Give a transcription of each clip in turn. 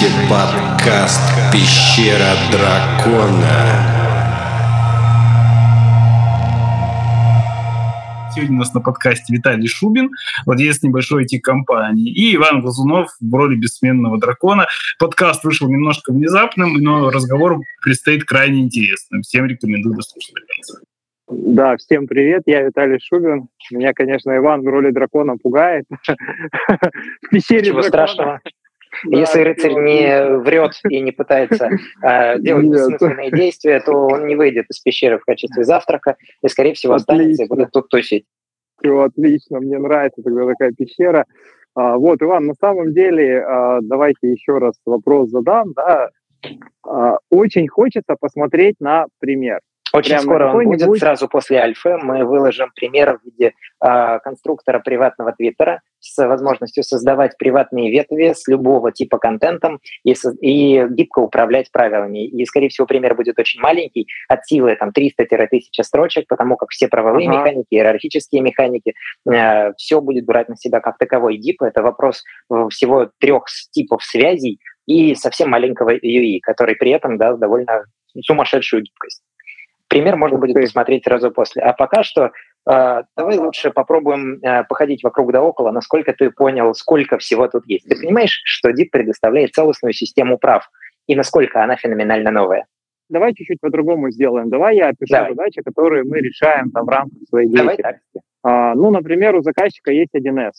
слушаете подкаст «Пещера дракона». Сегодня у нас на подкасте Виталий Шубин, владелец небольшой IT-компании, и Иван Глазунов в роли бессменного дракона. Подкаст вышел немножко внезапным, но разговор предстоит крайне интересным. Всем рекомендую дослушать до конца. Да, всем привет, я Виталий Шубин. Меня, конечно, Иван в роли дракона пугает. В пещере Ничего страшного. Если рыцарь не врет и не пытается э, делать Нет. бессмысленные действия, то он не выйдет из пещеры в качестве завтрака и, скорее всего, отлично. останется и будет тут тусить. Все отлично, мне нравится тогда такая пещера. А, вот, Иван, на самом деле, а, давайте еще раз вопрос задам. Да? А, очень хочется посмотреть на пример. Очень Прямо скоро он будет, сразу после альфы. Мы выложим пример в виде э, конструктора приватного твиттера с возможностью создавать приватные ветви с любого типа контентом и, и гибко управлять правилами. И, скорее всего, пример будет очень маленький, от силы там 300-1000 строчек, потому как все правовые ага. механики, иерархические механики, э, все будет брать на себя как таковой дип. Это вопрос всего трех типов связей и совсем маленького UI, который при этом даст довольно сумасшедшую гибкость. Пример можно будет посмотреть сразу после. А пока что э, давай лучше попробуем э, походить вокруг да около, насколько ты понял, сколько всего тут есть. Ты понимаешь, что DIP предоставляет целостную систему прав, и насколько она феноменально новая? Давай чуть-чуть по-другому сделаем. Давай я опишу Давай. задачи, которые мы решаем там в рамках своей деятельности. А, ну, например, у заказчика есть 1С.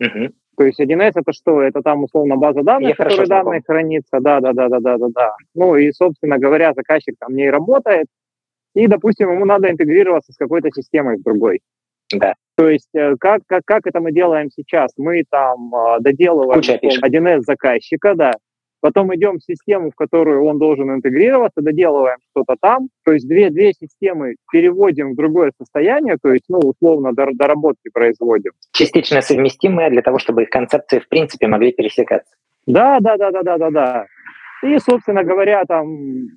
Угу. То есть 1С это что? Это там условно база данных, в которой данные хранится. Да, да, да, да, да, да, да. Ну и, собственно говоря, заказчик там не работает. И, допустим, ему надо интегрироваться с какой-то системой в другой. Да. То есть э, как, как, как это мы делаем сейчас? Мы там э, доделываем 1С заказчика, да, потом идем в систему, в которую он должен интегрироваться, доделываем что-то там, то есть две, две системы переводим в другое состояние, то есть, ну, условно, доработки производим. Частично совместимые для того, чтобы их концепции, в принципе, могли пересекаться. Да, да, да, да, да, да, да. И, собственно говоря, там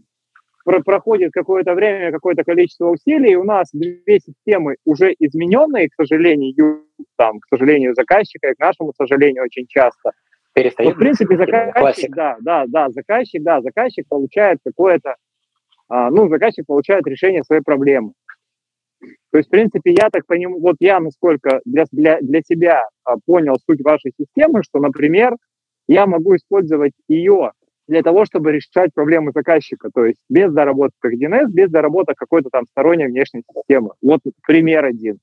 про проходит какое-то время, какое-то количество усилий, и у нас две системы уже измененные, к сожалению, там, к сожалению, заказчика, и к нашему сожалению, очень часто – перестает. Ну, в принципе, заказчик, классик. да, да, да, заказчик, да, заказчик получает какое-то, а, ну, заказчик получает решение своей проблемы. То есть, в принципе, я так понимаю, вот я насколько для, для, для себя а, понял суть вашей системы, что, например, я могу использовать ее для того, чтобы решать проблемы заказчика, то есть без доработок 1С, без доработок какой-то там сторонней внешней системы. Вот пример один.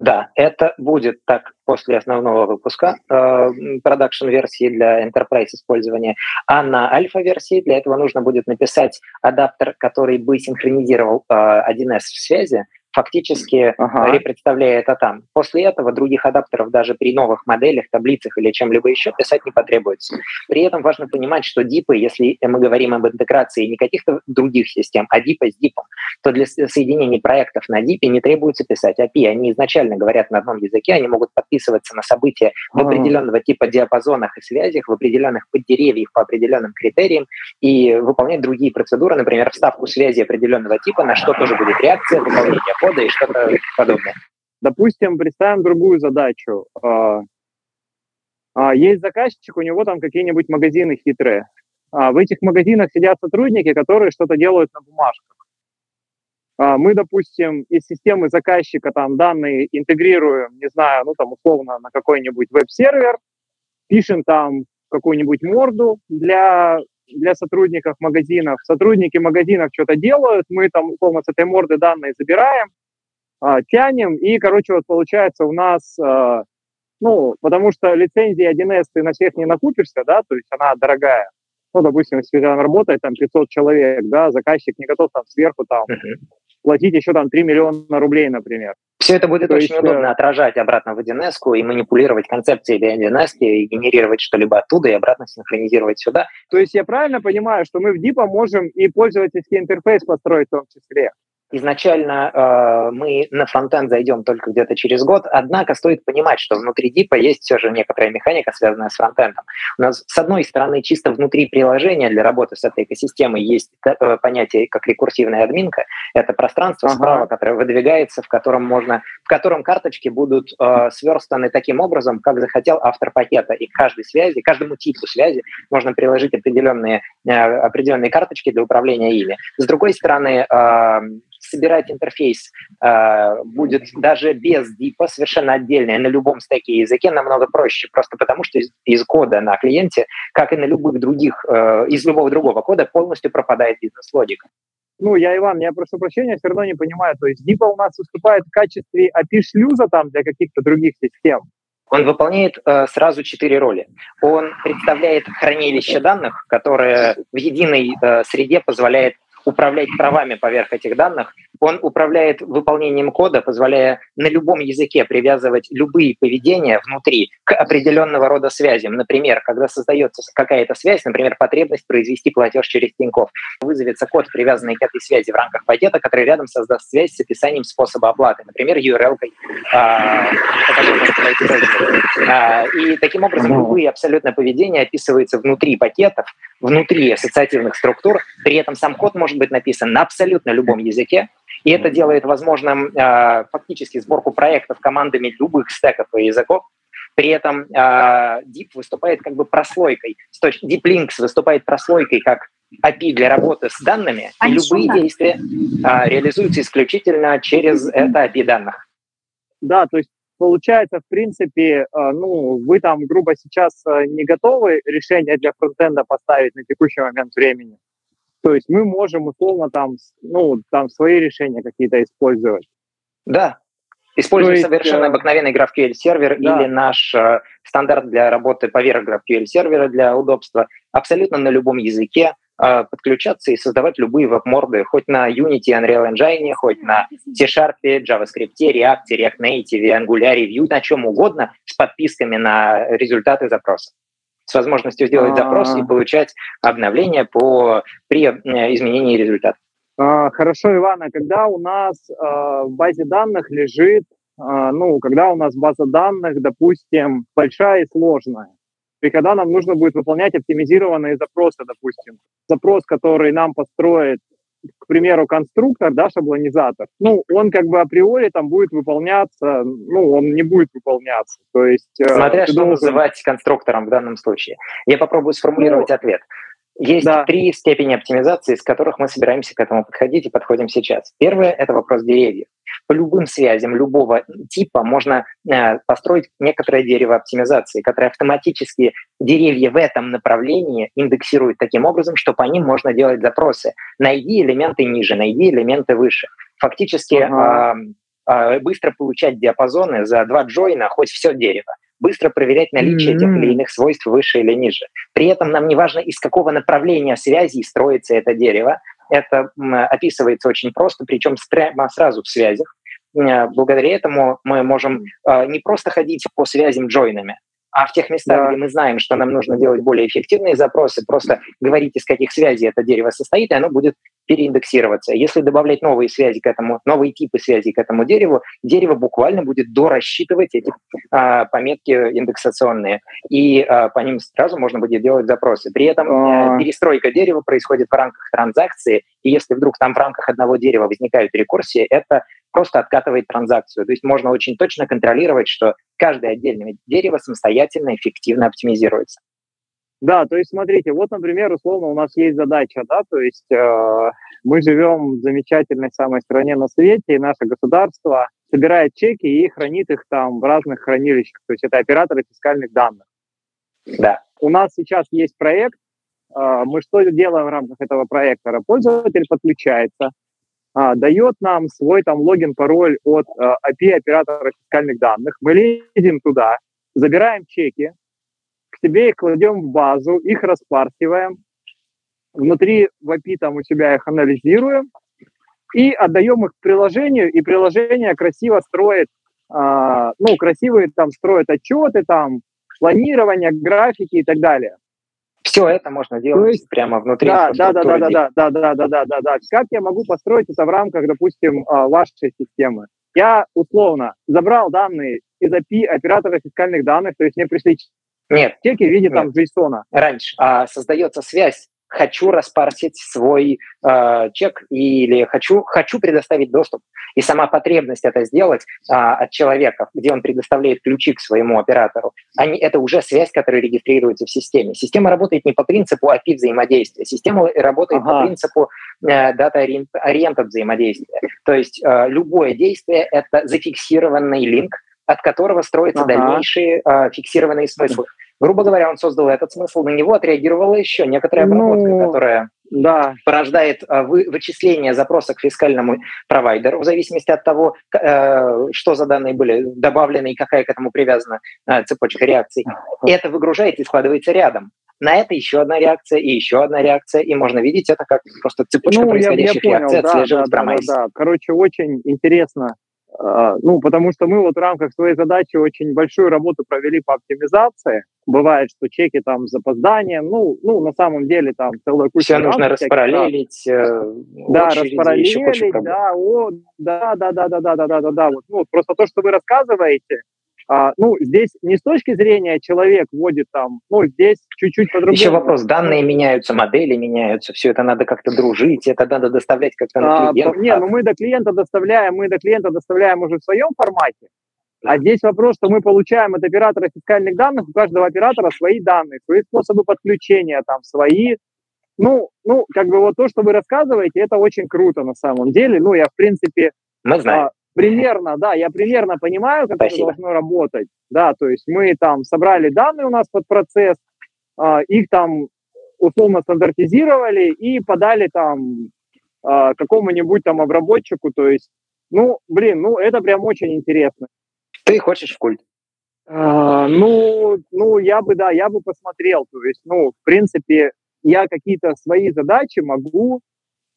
Да, это будет так после основного выпуска продакшн-версии э, для enterprise использования, а на альфа-версии для этого нужно будет написать адаптер, который бы синхронизировал э, 1С в связи, фактически ага. репредставляя это там. После этого других адаптеров даже при новых моделях, таблицах или чем-либо еще писать не потребуется. При этом важно понимать, что дипы, если мы говорим об интеграции не каких-то других систем, а дипа с дипом, то для соединения проектов на дипе не требуется писать API. Они изначально говорят на одном языке, они могут подписываться на события в определенного типа диапазонах и связях, в определенных поддеревьях по определенным критериям и выполнять другие процедуры, например, вставку связи определенного типа, на что тоже будет реакция, выполнение кода и что-то подобное. Допустим, представим другую задачу. А, а, есть заказчик, у него там какие-нибудь магазины хитрые. А, в этих магазинах сидят сотрудники, которые что-то делают на бумажках. Мы, допустим, из системы заказчика там данные интегрируем, не знаю, ну там условно на какой-нибудь веб-сервер, пишем там какую-нибудь морду для для сотрудников магазинов. Сотрудники магазинов что-то делают, мы там, условно, с этой морды данные забираем, а, тянем, и, короче, вот получается у нас, а, ну, потому что лицензии 1С ты на всех не накупишься, да, то есть она дорогая. Ну, допустим, если там работает там 500 человек, да, заказчик не готов там сверху там uh-huh. платить еще там 3 миллиона рублей, например. Все это будет То очень есть, удобно э, отражать обратно в 1С и манипулировать концепцией 1С, и генерировать что-либо оттуда и обратно синхронизировать сюда. То есть я правильно понимаю, что мы в DIP можем и пользовательский интерфейс построить в том числе? Изначально э, мы на фронтенд зайдем только где-то через год, однако стоит понимать, что внутри дипа есть все же некоторая механика, связанная с фронтендом. У нас, с одной стороны, чисто внутри приложения для работы с этой экосистемой есть э, понятие как рекурсивная админка. Это пространство ага. справа, которое выдвигается, в котором можно, в котором карточки будут э, сверстаны таким образом, как захотел автор пакета. И к каждой связи, каждому типу связи можно приложить определенные, э, определенные карточки для управления ими. С другой стороны, э, собирать интерфейс э, будет даже без дипа совершенно отдельный на любом стеке языке намного проще, просто потому что из, из кода на клиенте, как и на любых других, э, из любого другого кода полностью пропадает бизнес-логика. Ну, я, Иван, я прошу прощения, все равно не понимаю. То есть DIPA у нас выступает в качестве API-шлюза там для каких-то других систем. Он выполняет э, сразу четыре роли. Он представляет хранилище данных, которое в единой э, среде позволяет управлять правами поверх этих данных. Он управляет выполнением кода, позволяя на любом языке привязывать любые поведения внутри к определенного рода связям. Например, когда создается какая-то связь, например, потребность произвести платеж через Тинькофф, вызовется код, привязанный к этой связи в рамках пакета, который рядом создаст связь с описанием способа оплаты, например, URL-кой. А, а, и таким образом любые абсолютно поведения описываются внутри пакетов, внутри ассоциативных структур, при этом сам код может быть написан на абсолютно любом языке, и это делает возможным э, фактически сборку проектов командами любых стеков и языков. При этом э, Deep выступает как бы прослойкой, Deep Links выступает прослойкой как API для работы с данными, а и любые шумно. действия э, реализуются исключительно через это API данных. Да, то есть получается, в принципе, ну, вы там, грубо сейчас не готовы решение для фронтенда поставить на текущий момент времени, то есть мы можем условно там, ну, там свои решения какие-то использовать. Да, Используя есть, совершенно э, обыкновенный GraphQL сервер да. или наш э, стандарт для работы поверх GraphQL сервера для удобства, абсолютно на любом языке э, подключаться и создавать любые веб-морды, хоть на Unity, Unreal Engine, хоть на C-Sharp, JavaScript, React, React Native, Angular, Vue, на чем угодно, с подписками на результаты запроса с возможностью сделать запрос и а. получать обновления по, при э, изменении результата. А, хорошо, Ивана, когда у нас а, в базе данных лежит, ну, когда у нас база данных, допустим, большая и сложная, и когда нам нужно будет выполнять оптимизированные запросы, допустим, запрос, который нам построит к примеру, конструктор, да, шаблонизатор, ну, он как бы априори там будет выполняться, ну, он не будет выполняться. То есть... Э, Смотря что должен... называть конструктором в данном случае. Я попробую сформулировать ну, ответ. Есть да. три степени оптимизации, с которых мы собираемся к этому подходить и подходим сейчас. Первое — это вопрос деревьев. По любым связям любого типа можно э, построить некоторое дерево оптимизации, которое автоматически деревья в этом направлении индексирует таким образом, что по ним можно делать запросы. Найди элементы ниже, найди элементы выше. Фактически uh-huh. э, э, быстро получать диапазоны за два джойна хоть все дерево быстро проверять наличие mm-hmm. тех или иных свойств выше или ниже. При этом нам не важно, из какого направления связи строится это дерево. Это описывается очень просто, причем прямо сразу в связях. Благодаря этому мы можем а, не просто ходить по связям джойнами, а в тех местах, да. где мы знаем, что нам нужно делать более эффективные запросы, просто говорить, из каких связей это дерево состоит, и оно будет переиндексироваться. Если добавлять новые связи к этому, новые типы связей к этому дереву, дерево буквально будет дорассчитывать эти а, пометки индексационные, и а, по ним сразу можно будет делать запросы. При этом а... перестройка дерева происходит в рамках транзакции, и если вдруг там в рамках одного дерева возникают рекурсии, это просто откатывает транзакцию. То есть можно очень точно контролировать, что каждое отдельное дерево самостоятельно эффективно оптимизируется. Да, то есть смотрите, вот, например, условно у нас есть задача, да, то есть э, мы живем в замечательной самой стране на свете, и наше государство собирает чеки и хранит их там в разных хранилищах, то есть это операторы фискальных данных. Да. У нас сейчас есть проект, э, мы что делаем в рамках этого проекта? Пользователь подключается, э, дает нам свой там логин, пароль от э, API оператора фискальных данных, мы лезем туда, забираем чеки, себе их кладем в базу, их распарсиваем, внутри в API там у себя их анализируем и отдаем их приложению, и приложение красиво строит, э, ну, красивые там строят отчеты, там, планирование, графики и так далее. Все это можно делать есть, прямо внутри. Да, да, да, да, да, да, да, да, да, да, да, да. Как я могу построить это в рамках, допустим, а, вашей системы? Я условно забрал данные из API оператора фискальных данных, то есть мне пришли нет. чеки в виде нет. там JSON. Раньше а, создается связь хочу распарсить свой э, чек или хочу, хочу предоставить доступ. И сама потребность это сделать э, от человека, где он предоставляет ключи к своему оператору, они, это уже связь, которая регистрируется в системе. Система работает не по принципу API взаимодействия, система работает ага. по принципу э, дата-ориента взаимодействия. То есть э, любое действие — это зафиксированный линк, от которого строятся ага. дальнейшие э, фиксированные смыслы. Грубо говоря, он создал этот смысл, на него отреагировала еще некоторая обработка, ну, которая да. порождает вы, вычисление запроса к фискальному провайдеру в зависимости от того, э, что за данные были добавлены и какая к этому привязана э, цепочка реакций. И это выгружается и складывается рядом. На это еще одна реакция и еще одна реакция, и можно видеть это как просто цепочка ну, происходящих я, я понял, реакций, да, да, да, да. Короче, очень интересно а, ну, потому что мы вот в рамках своей задачи очень большую работу провели по оптимизации. Бывает, что чеки там с запозданием, ну, ну на самом деле там целая куча... Все нужно распараллелить, э, да, распараллелить, да, о, да, да, да, да, да, да, да, да, да, вот, ну, просто то, что вы рассказываете, а, ну, здесь не с точки зрения человек вводит там, ну, здесь чуть-чуть по-другому. Еще вопрос, данные меняются, модели меняются, все это надо как-то дружить, это надо доставлять как-то на а, клиента. Не, ну мы до клиента доставляем, мы до клиента доставляем уже в своем формате, а здесь вопрос, что мы получаем от оператора фискальных данных, у каждого оператора свои данные, свои способы подключения, там, свои ну, ну, как бы вот то, что вы рассказываете, это очень круто на самом деле. Ну, я, в принципе, мы знаем. А, примерно, да, я примерно понимаю, как Спасибо. это должно работать. Да, то есть мы там собрали данные у нас под процесс, э, их там условно стандартизировали и подали там э, какому-нибудь там обработчику. То есть, ну, блин, ну это прям очень интересно. Ты хочешь в культ? Э, ну, ну, я бы, да, я бы посмотрел. То есть, ну, в принципе, я какие-то свои задачи могу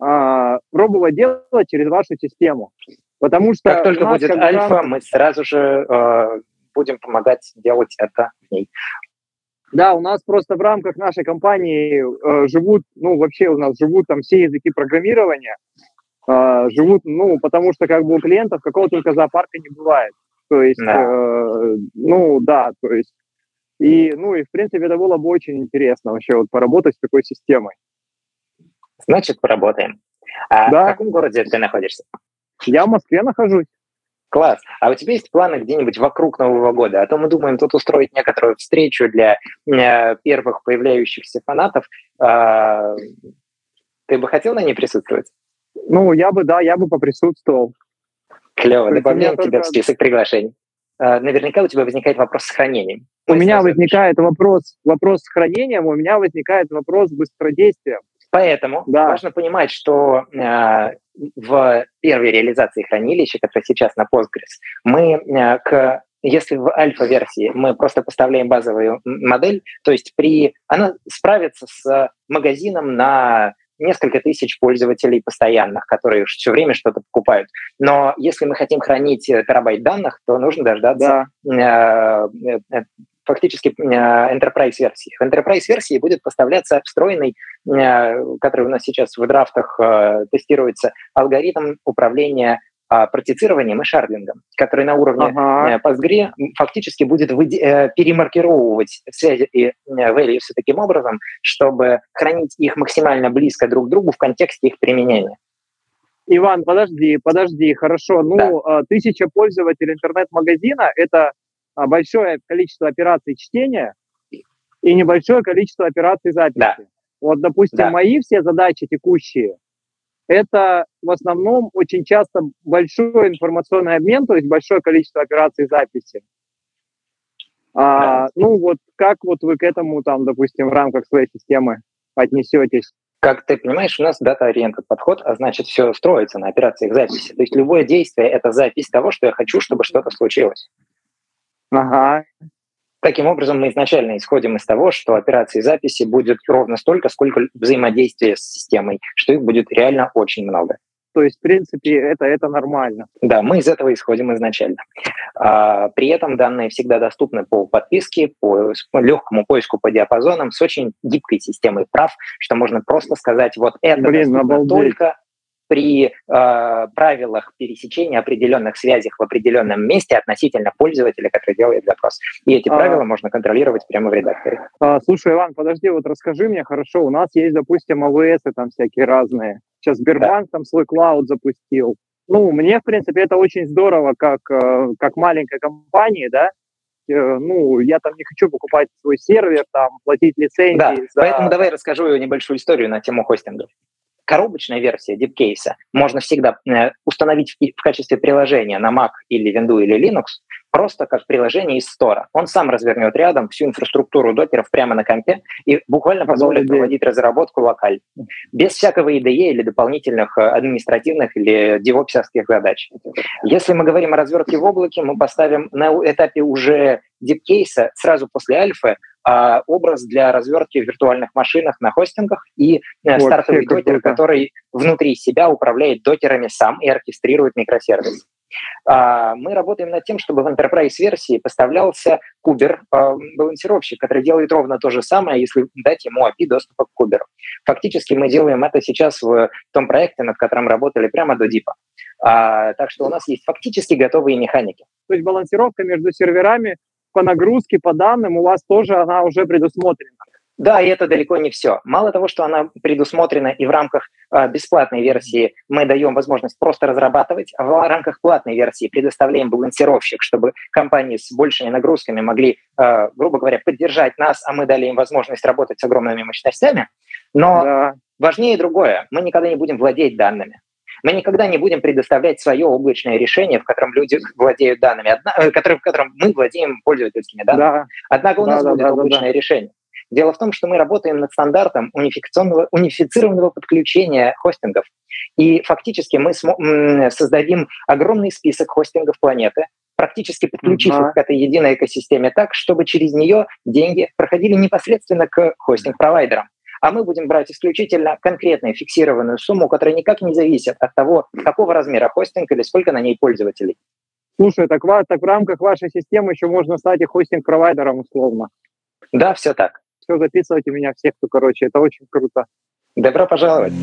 э, пробовать делать через вашу систему. Потому что как только будет как альфа, мы сразу же э, будем помогать делать это в ней. Да, у нас просто в рамках нашей компании э, живут, ну вообще у нас живут там все языки программирования, э, живут, ну потому что как бы у клиентов какого только зоопарка не бывает. То есть, да. э, ну да, то есть и ну и в принципе это было бы очень интересно вообще вот поработать с такой системой. Значит, поработаем. А да. в каком городе ты находишься? Я в Москве нахожусь. Класс. А у тебя есть планы где-нибудь вокруг Нового года? А то мы думаем тут устроить некоторую встречу для э, первых появляющихся фанатов. Э, ты бы хотел на ней присутствовать? Ну, я бы, да, я бы поприсутствовал. Клево, добавляем тебя только... в список приглашений. Э, наверняка у тебя возникает вопрос с хранением. У меня возникает вопрос, вопрос с хранением, у меня возникает вопрос с быстродействием. Поэтому да. важно понимать, что э, в первой реализации хранилища, которая сейчас на Postgres, мы э, к если в альфа-версии мы просто поставляем базовую модель, то есть при она справится с магазином на несколько тысяч пользователей постоянных, которые все время что-то покупают. Но если мы хотим хранить терабайт данных, то нужно дождаться да. Фактически э, enterprise версии. В enterprise версии будет поставляться встроенный, э, который у нас сейчас в драфтах э, тестируется, алгоритм управления а, протицированием и шардингом, который на уровне ага. Postgre фактически будет перемаркировывать связи и values таким образом, чтобы хранить их максимально близко друг к другу в контексте их применения. Иван, подожди, подожди, хорошо. Ну, да. тысяча пользователей интернет-магазина – это а, большое количество операций чтения и небольшое количество операций записи. Да. Вот, допустим, да. мои все задачи текущие, это в основном очень часто большой информационный обмен, то есть большое количество операций записи. А, ну вот как вот вы к этому там, допустим, в рамках своей системы отнесетесь? Как ты понимаешь, у нас дата-ориентед подход, а значит, все строится на операциях записи. То есть любое действие — это запись того, что я хочу, чтобы что-то случилось. Ага. Таким образом, мы изначально исходим из того, что операций записи будет ровно столько, сколько взаимодействия с системой, что их будет реально очень много. то есть, в принципе, это, это нормально. Да, мы из этого исходим изначально. А, при этом данные всегда доступны по подписке, по легкому поиску по диапазонам с очень гибкой системой прав, что можно просто сказать, вот это Блин, доступно только при э, правилах пересечения определенных связей в определенном месте относительно пользователя, который делает запрос. И эти а... правила можно контролировать прямо в редакторе. А, слушай, Иван, подожди, вот расскажи мне, хорошо, у нас есть, допустим, АВС там всякие разные. Сейчас Сбербанк да. там свой клауд запустил. Ну, мне, в принципе, это очень здорово, как, э, как маленькой компании, да, э, ну, я там не хочу покупать свой сервер, там, платить лицензии. Да, за... поэтому давай расскажу небольшую историю на тему хостинга коробочная версия DeepCase можно всегда э, установить в качестве приложения на Mac или Windows или Linux, просто как приложение из стора. Он сам развернет рядом всю инфраструктуру докеров прямо на компе и буквально позволит проводить разработку локально, без всякого IDE или дополнительных э, административных или девопсовских задач. Если мы говорим о развертке в облаке, мы поставим на этапе уже дипкейса сразу после альфы а, образ для развертки в виртуальных машинах на хостингах и вот, стартовый докер, который внутри себя управляет докерами сам и оркестрирует микросервис. А, мы работаем над тем, чтобы в enterprise-версии поставлялся кубер а, балансировщик, который делает ровно то же самое, если дать ему API доступа к куберу. Фактически мы делаем это сейчас в том проекте, над которым работали прямо до дипа. А, так что у нас есть фактически готовые механики. То есть балансировка между серверами по нагрузке, по данным у вас тоже она уже предусмотрена. Да, и это далеко не все. Мало того, что она предусмотрена и в рамках э, бесплатной версии мы даем возможность просто разрабатывать, а в рамках платной версии предоставляем балансировщик, чтобы компании с большими нагрузками могли, э, грубо говоря, поддержать нас, а мы дали им возможность работать с огромными мощностями. Но да. важнее другое. Мы никогда не будем владеть данными. Мы никогда не будем предоставлять свое облачное решение, в котором люди владеют данными, одна, э, в котором мы владеем пользовательскими данными. Да. Однако у нас да, будет да, облачное да. решение. Дело в том, что мы работаем над стандартом унификационного, унифицированного подключения хостингов. И фактически мы создадим огромный список хостингов планеты, практически подключив uh-huh. их к этой единой экосистеме так, чтобы через нее деньги проходили непосредственно к хостинг-провайдерам. А мы будем брать исключительно конкретную фиксированную сумму, которая никак не зависит от того, какого размера хостинг или сколько на ней пользователей. Слушай, так, так в рамках вашей системы еще можно стать и хостинг-провайдером условно. Да, все так все, записывайте меня всех, кто, короче, это очень круто. Добро пожаловать.